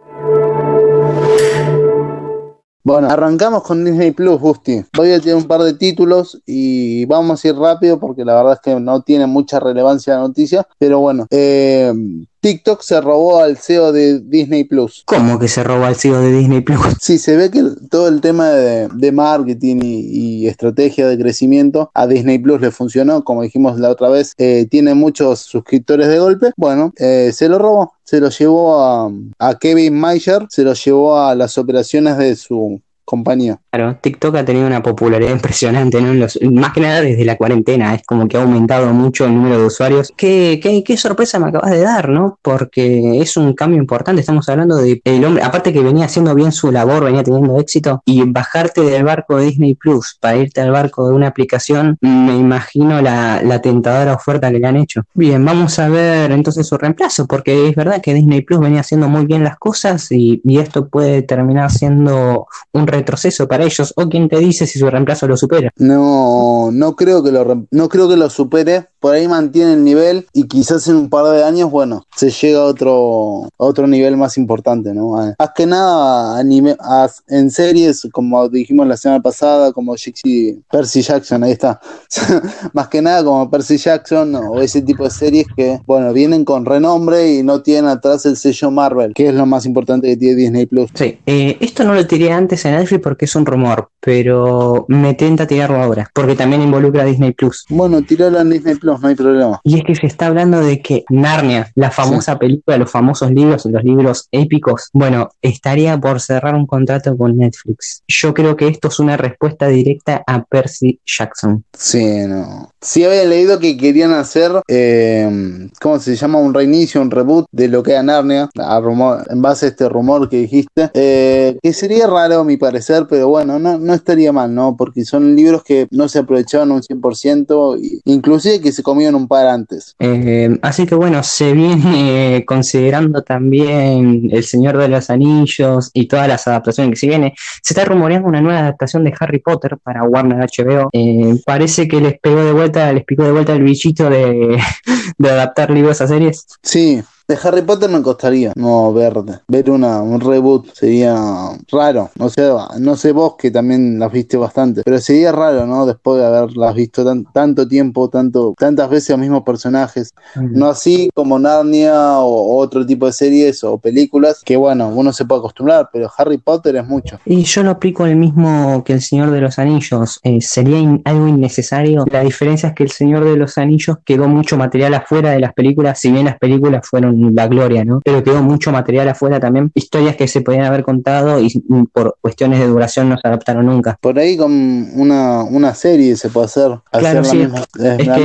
Bueno, arrancamos con Disney Plus, Busti. Voy a tener un par de títulos y vamos a ir rápido porque la verdad es que no tiene mucha relevancia la noticia. Pero bueno, eh, TikTok se robó al CEO de Disney Plus. ¿Cómo que se robó al CEO de Disney Plus? Sí, se ve que todo el tema de, de marketing y, y estrategia de crecimiento a Disney Plus le funcionó, como dijimos la otra vez, eh, tiene muchos suscriptores de golpe. Bueno, eh, se lo robó, se lo llevó a, a Kevin Mayer, se lo llevó a las operaciones de su compañía. Claro, TikTok ha tenido una popularidad impresionante, ¿no? Los- más que nada desde la cuarentena, es como que ha aumentado mucho el número de usuarios. Qué, qué, qué sorpresa me acabas de dar, ¿no? Porque es un cambio importante, estamos hablando de el hombre, aparte que venía haciendo bien su labor, venía teniendo éxito, y bajarte del barco de Disney Plus para irte al barco de una aplicación, me imagino la, la tentadora oferta que le han hecho. Bien, vamos a ver entonces su reemplazo, porque es verdad que Disney Plus venía haciendo muy bien las cosas y, y esto puede terminar siendo un retroceso para ellos. O quien te dice si su reemplazo lo supera. No, no creo que lo no creo que lo supere. Por ahí mantiene el nivel y quizás en un par de años, bueno, se llega a otro, a otro nivel más importante, ¿no? Más que nada a nive- a- en series, como dijimos la semana pasada, como Jixi- Percy Jackson, ahí está. más que nada como Percy Jackson o ese tipo de series que, bueno, vienen con renombre y no tienen atrás el sello Marvel, que es lo más importante que tiene Disney Plus. Sí, eh, esto no lo tiré antes en Netflix porque es un rumor, pero me tenta tirarlo ahora, porque también involucra a Disney Plus. Bueno, tirarlo en Disney Plus, no hay problema. Y es que se está hablando de que Narnia, la famosa película, los famosos libros, los libros épicos, bueno, estaría por cerrar un contrato con Netflix. Yo creo que esto es una respuesta directa a Percy Jackson. Sí, no. Sí había leído que querían hacer, eh, ¿cómo se llama? Un reinicio, un reboot de lo que era Narnia, a rumor- en base a este rumor que dijiste, eh, que sería raro a mi parecer, pero bueno, no, no estaría mal, ¿no? Porque son libros que no se aprovechaban un 100%, y- inclusive que se comían un par antes. Eh, así que bueno, se viene considerando también El Señor de los Anillos y todas las adaptaciones que se viene. Se está rumoreando una nueva adaptación de Harry Potter para Warner HBO. Eh, parece que les pegó de vuelta, les picó de vuelta el bichito de, de adaptar libros a series. Sí. De Harry Potter me costaría no ver, ver una, un reboot, sería raro. O sea, no sé vos que también las viste bastante, pero sería raro, ¿no? Después de haberlas visto tan- tanto tiempo, tanto, tantas veces los mismos personajes. No así como Narnia o otro tipo de series o películas, que bueno, uno se puede acostumbrar, pero Harry Potter es mucho. Y yo lo aplico el mismo que El Señor de los Anillos. Eh, sería in- algo innecesario. La diferencia es que El Señor de los Anillos quedó mucho material afuera de las películas, si bien las películas fueron la gloria, ¿no? Pero quedó mucho material afuera también, historias que se podían haber contado y por cuestiones de duración no se adaptaron nunca. Por ahí con una, una serie se puede hacer. Claro, sí. es, la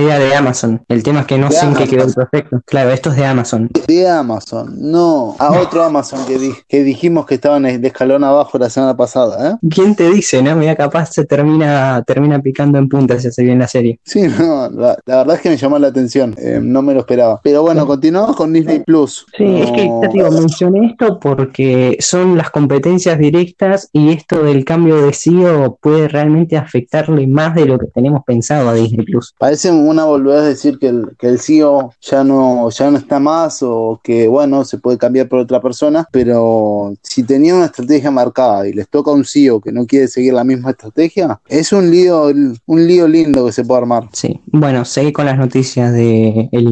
idea de, Amazon. El tema es que no sé en qué quedó perfecto. Claro, esto es de Amazon. De Amazon, no. A otro Amazon que, que dijimos que estaban de escalón abajo la semana pasada, ¿eh? ¿Quién te dice, no? Mira, capaz se termina, termina picando en punta si hace bien la serie. Sí, no, la, verdad es que me llamó la atención. Eh, no me lo esperaba. Pero bueno, continuamos con Disney Plus. Sí, es que te digo, mencioné esto porque son las competencias directas y esto del cambio de CEO puede realmente afectarle más de lo que tenemos pensado a Disney Plus. Parece una volver a decir que el, que el CEO ya no, ya no está más o que, bueno, se puede cambiar por otra persona, pero si tenía una estrategia marcada y les toca a un CEO que no quiere seguir la misma estrategia, es un lío, un lío lindo que se puede armar. Sí, bueno, seguí con las noticias de El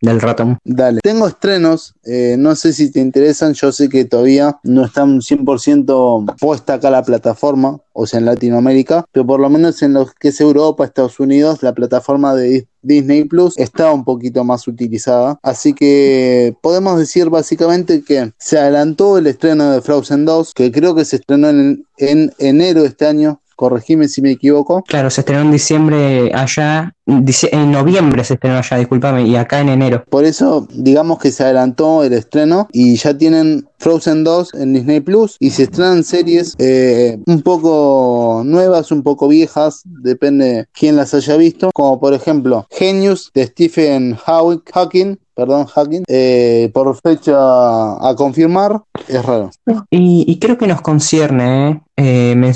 Del ratón. Dale. Tengo estrenos, eh, no sé si te interesan, yo sé que todavía no están 100% puesta acá la plataforma, o sea, en Latinoamérica, pero por lo menos en lo que es Europa, Estados Unidos, la plataforma de Disney Plus está un poquito más utilizada. Así que podemos decir básicamente que se adelantó el estreno de Frozen 2, que creo que se estrenó en, en enero de este año, corregime si me equivoco. Claro, se estrenó en diciembre allá, en noviembre se estrenó allá, discúlpame, y acá en enero. Por eso, digamos que se adelantó el estreno y ya tienen Frozen 2 en Disney Plus y se estrenan series eh, un poco nuevas, un poco viejas, depende quién las haya visto, como por ejemplo Genius de Stephen Hawking, perdón, Hacking, eh, por fecha a confirmar, es raro. Y, creo que nos concierne, ¿eh? Eh,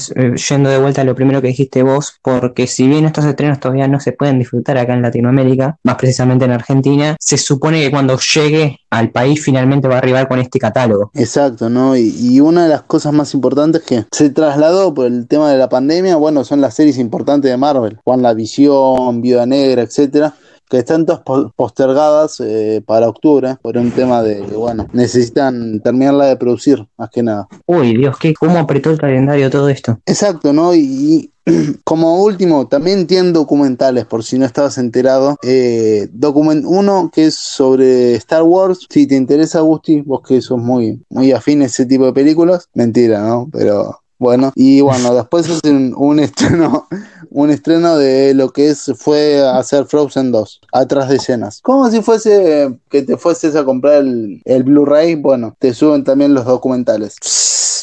yendo de vuelta a lo primero que dijiste vos, porque si bien estos estrenos todavía no se pueden disfrutar acá en Latinoamérica, más precisamente en Argentina, se supone que cuando llegue al país finalmente va a arribar con este catálogo. Exacto, ¿no? Y, y una de las cosas más importantes que se trasladó por el tema de la pandemia, bueno, son las series importantes de Marvel, Juan la Visión, Viuda Negra, etcétera que están todas postergadas eh, para octubre por un tema de bueno, necesitan terminarla de producir, más que nada. Uy, Dios, ¿qué, ¿cómo apretó el calendario todo esto? Exacto, ¿no? Y, como último, también tienen documentales, por si no estabas enterado. Eh, document uno que es sobre Star Wars. Si te interesa, Gusti, vos que sos muy, muy afín a ese tipo de películas. Mentira, ¿no? Pero bueno, y bueno, después hacen un estreno, un estreno de lo que es fue hacer Frozen 2, atrás de escenas. Como si fuese que te fueses a comprar el, el Blu-ray, bueno, te suben también los documentales.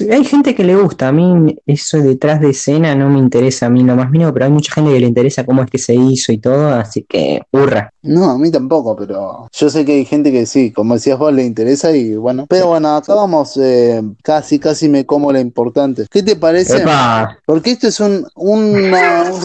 Hay gente que le gusta, a mí eso detrás de escena no me interesa a mí lo más mínimo, pero hay mucha gente que le interesa cómo es que se hizo y todo, así que hurra. No, a mí tampoco, pero yo sé que hay gente que sí, como decías vos, le interesa y bueno. Pero bueno, acá vamos, eh, casi, casi me como la importante. ¿Qué te parece? Porque esto es un, un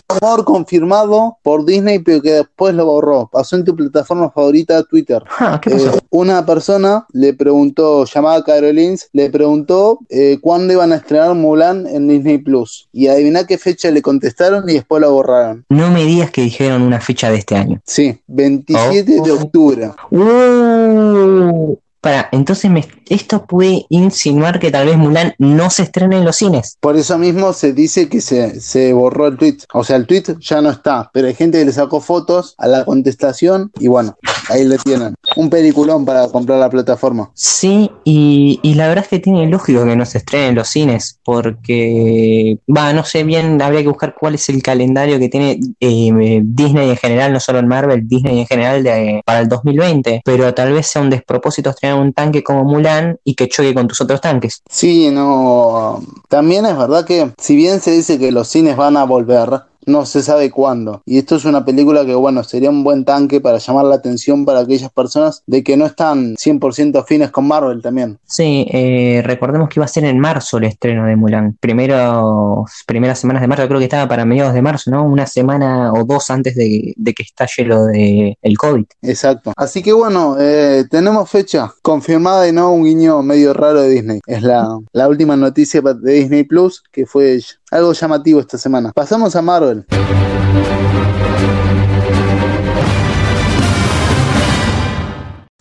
rumor confirmado por Disney, pero que después lo borró. Pasó en tu plataforma favorita, Twitter. Ah, eh, una persona le preguntó, llamada Carolins, le preguntó eh, cuándo iban a estrenar Mulan en Disney Plus. Y adivina qué fecha le contestaron y después lo borraron. No me digas que dijeron una fecha de este año. Sí, 27 de octubre. Uh, para, entonces esto puede insinuar que tal vez Mulan no se estrene en los cines. Por eso mismo se dice que se, se, borró el tweet. O sea, el tweet ya no está, pero hay gente que le sacó fotos a la contestación y bueno, ahí le tienen. Un peliculón para comprar la plataforma. Sí, y, la verdad es que tiene lógico que no se estrene en los cines, porque, va, no sé bien, habría que buscar cuál es el calendario que tiene eh, Disney en general, no solo en Marvel, Disney en general de, para el 2020, pero tal vez sea un despropósito estrenar un tanque como Mulan y que choque con tus otros tanques. Sí, no. También es verdad que, si bien se dice que los cines van a volver, no se sabe cuándo. Y esto es una película que, bueno, sería un buen tanque para llamar la atención para aquellas personas de que no están 100% afines con Marvel también. Sí, eh, recordemos que iba a ser en marzo el estreno de Mulan. Primero, primeras semanas de marzo, creo que estaba para mediados de marzo, ¿no? Una semana o dos antes de, que estalle lo del el COVID. Exacto. Así que bueno, eh, tenemos fecha confirmada y no un guiño medio raro de Disney. Es la, la última noticia de Disney Plus que fue algo llamativo esta semana. Pasamos a Marvel.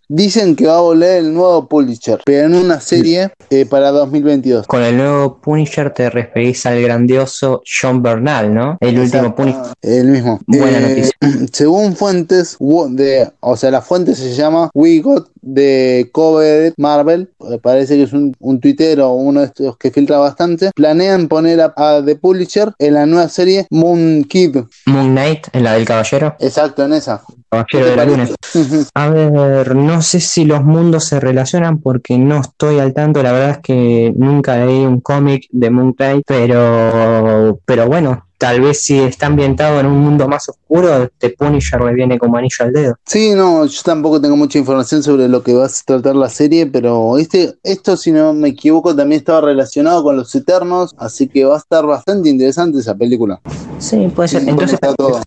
Dicen que va a volver el nuevo Punisher, pero en una serie eh, para 2022. Con el nuevo Punisher te referís al grandioso John Bernal, ¿no? El último Punisher. El mismo. Buena Eh, noticia. Según fuentes, de, o sea, la fuente se llama We Got de Covered Marvel, eh, parece que es un, un tuitero o uno de estos que filtra bastante, planean poner a, a The Publisher en la nueva serie Moon Kid. Moon Knight, en la del caballero. Exacto, en esa. Caballero de la Luna. A ver, no sé si los mundos se relacionan porque no estoy al tanto. La verdad es que nunca leí un cómic de Moon Knight, pero, pero bueno, tal vez si está ambientado en un mundo más oscuro, The Punisher le viene como anillo al dedo. Sí, no, yo tampoco tengo mucha información sobre lo que va a tratar la serie, pero este, esto, si no me equivoco, también estaba relacionado con los Eternos, así que va a estar bastante interesante esa película. Sí, puede ser. Sí, Entonces,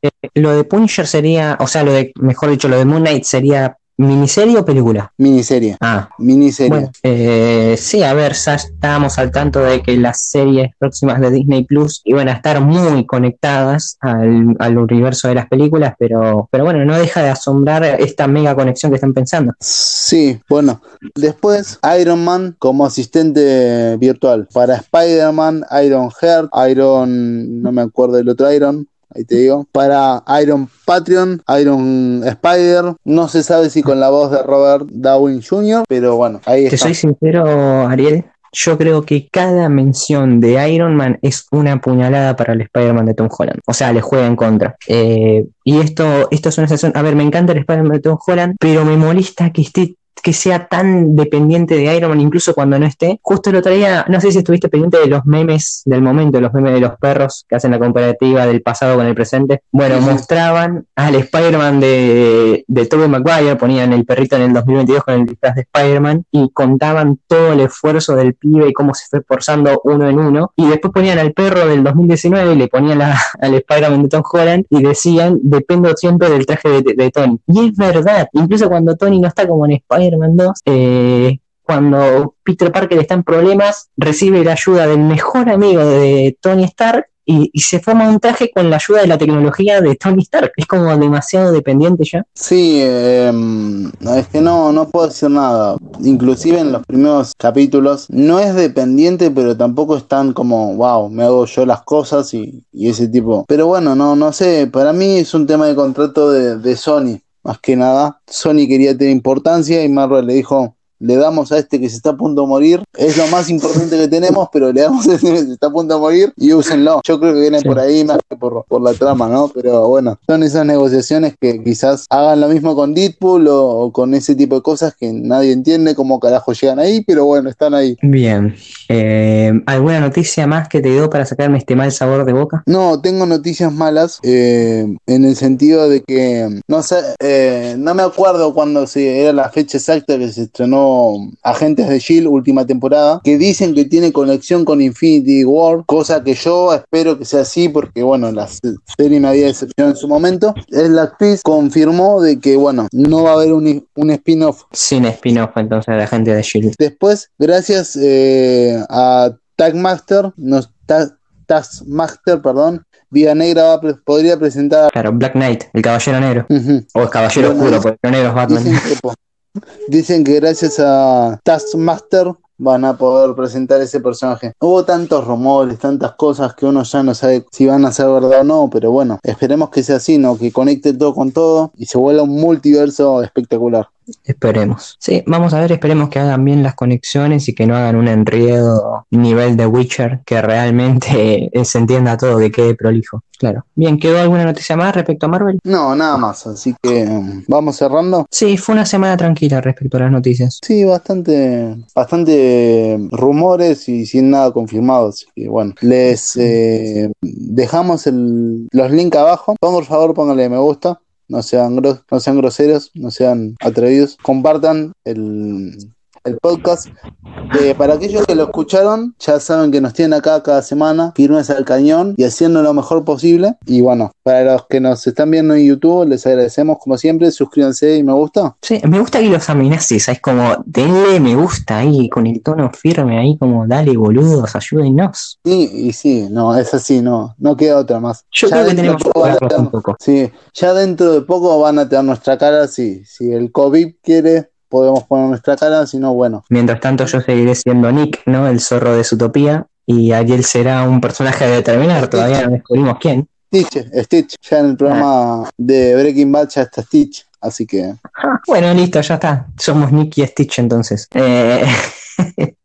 eh, lo de Punisher sería, o sea, lo de, mejor dicho, lo de Moon Knight sería miniserie o película. Miniserie, Ah, miniserie. Bueno, eh, sí, a ver, ya estábamos al tanto de que las series próximas de Disney Plus iban a estar muy conectadas al, al universo de las películas, pero, pero bueno, no deja de asombrar esta mega conexión que están pensando. Sí, bueno, después Iron Man como asistente virtual para Spider-Man, Iron Heart, Iron, no me acuerdo del otro Iron, ahí te digo, para Iron Patreon, Iron Spider, no se sabe si con la voz de Robert Downey Jr., pero bueno, ahí Te está. soy sincero, Ariel. Yo creo que cada mención de Iron Man es una puñalada para el Spider-Man de Tom Holland. O sea, le juega en contra. Eh, y esto, esto es una sensación. A ver, me encanta el Spider-Man de Tom Holland, pero me molesta que esté que sea tan dependiente de Iron Man incluso cuando no esté. Justo el otro día, no sé si estuviste pendiente de los memes del momento, los memes de los perros que hacen la comparativa del pasado con el presente. Bueno, Sí, mostraban al Spider-Man de, de Tobey Maguire, ponían el perrito en el 2022 con el disfraz de Spider-Man y contaban todo el esfuerzo del pibe y cómo se fue esforzando uno en uno. Y después ponían al perro del 2019 y le ponían la- al Spider-Man de Tom Holland y decían, dependo siempre del traje de, de Tony. Y es verdad, incluso cuando Tony no está como en Spider-Man 2, eh, cuando Peter Parker está en problemas, recibe la ayuda del mejor amigo de Tony Stark y, se forma un traje con la ayuda de la tecnología de Tony Stark. Es como demasiado dependiente ya. Sí, no, es que no, no puedo decir nada. Inclusive en los primeros capítulos no es dependiente, pero tampoco es tan como, wow, me hago yo las cosas y, y ese tipo. Pero bueno, no, no sé, para mí es un tema de contrato de, de Sony, más que nada. Sony quería tener importancia y Marvel le dijo, le damos a este que se está a punto de morir, es lo más importante que tenemos, pero le damos a este que se está a punto de morir y úsenlo. Yo creo que viene Sí. por ahí más que por, por la trama, ¿no? Pero bueno, son esas negociaciones que quizás hagan lo mismo con Deadpool o, o con ese tipo de cosas que nadie entiende cómo carajo llegan ahí, pero bueno, están ahí. Bien. Eh, ¿Alguna noticia más que te dio para sacarme este mal sabor de boca? No, tengo noticias malas eh, en el sentido de que no sé, eh, no me acuerdo cuándo se era la fecha exacta que se estrenó Agentes de Shield última temporada, que dicen que tiene conexión con Infinity War, cosa que yo espero que sea así porque bueno, la se- serie me había decepcionado en su momento. Es la actriz confirmó de que bueno, no va a haber un, un spin-off Sin spin-off entonces de la gente de Shield. Después, gracias eh, a Tagmaster, nos, Ta- Taskmaster, perdón, Vía Negra va pre- podría presentar. Claro, Black Knight, el caballero negro. O el caballero oscuro, porque negro es Batman. Dicen que, po- dicen que gracias a Taskmaster van a poder presentar ese personaje. Hubo tantos rumores, tantas cosas que uno ya no sabe si van a ser verdad o no, pero bueno, esperemos que sea así, ¿no? Que conecte todo con todo y se vuelva un multiverso espectacular. Esperemos. Sí, vamos a ver, esperemos que hagan bien las conexiones y que no hagan un enredo nivel de Witcher, que realmente se entienda todo, que quede prolijo. Claro. Bien, ¿quedó alguna noticia más respecto a Marvel? No, nada más, así que um, vamos cerrando. Sí, fue una semana tranquila respecto a las noticias. Sí, bastante, bastante rumores y sin nada confirmado. Así que bueno, les eh, dejamos el- los links abajo. Por favor, pónganle me gusta. No sean, no sean groseros, no sean atrevidos. Compartan el, el podcast. Eh, para aquellos que lo escucharon, ya saben que nos tienen acá cada semana, firmes al cañón y haciendo lo mejor posible. Y bueno, para los que nos están viendo en YouTube, les agradecemos como siempre. Suscríbanse y me gusta. Sí, me gusta que los amenaces, ¿sabes? Como, denle me gusta ahí, con el tono firme ahí, como, dale boludos, ayúdennos. Sí, y sí, no, es así, no, no queda otra más. Yo Ya creo que tenemos que curarlos un tener- poco. Sí, ya dentro de poco van a tener nuestra cara, sí, si el COVID quiere, podemos poner nuestra cara, sino bueno. Mientras tanto, yo seguiré siendo Nick, ¿no? El zorro de Zootopia. Y Ariel será un personaje a determinar, todavía no descubrimos quién. Stitch, Stitch, ya en el programa de Breaking Bad ya está Stitch, así que. Ah, bueno, listo, ya está. Somos Nick y Stitch entonces. Eh,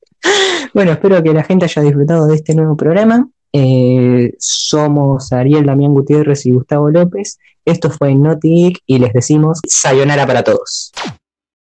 bueno, espero que la gente haya disfrutado de este nuevo programa. Eh, somos Ariel Damián Gutiérrez y Gustavo López. Esto fue Geek y les decimos sayonara para todos.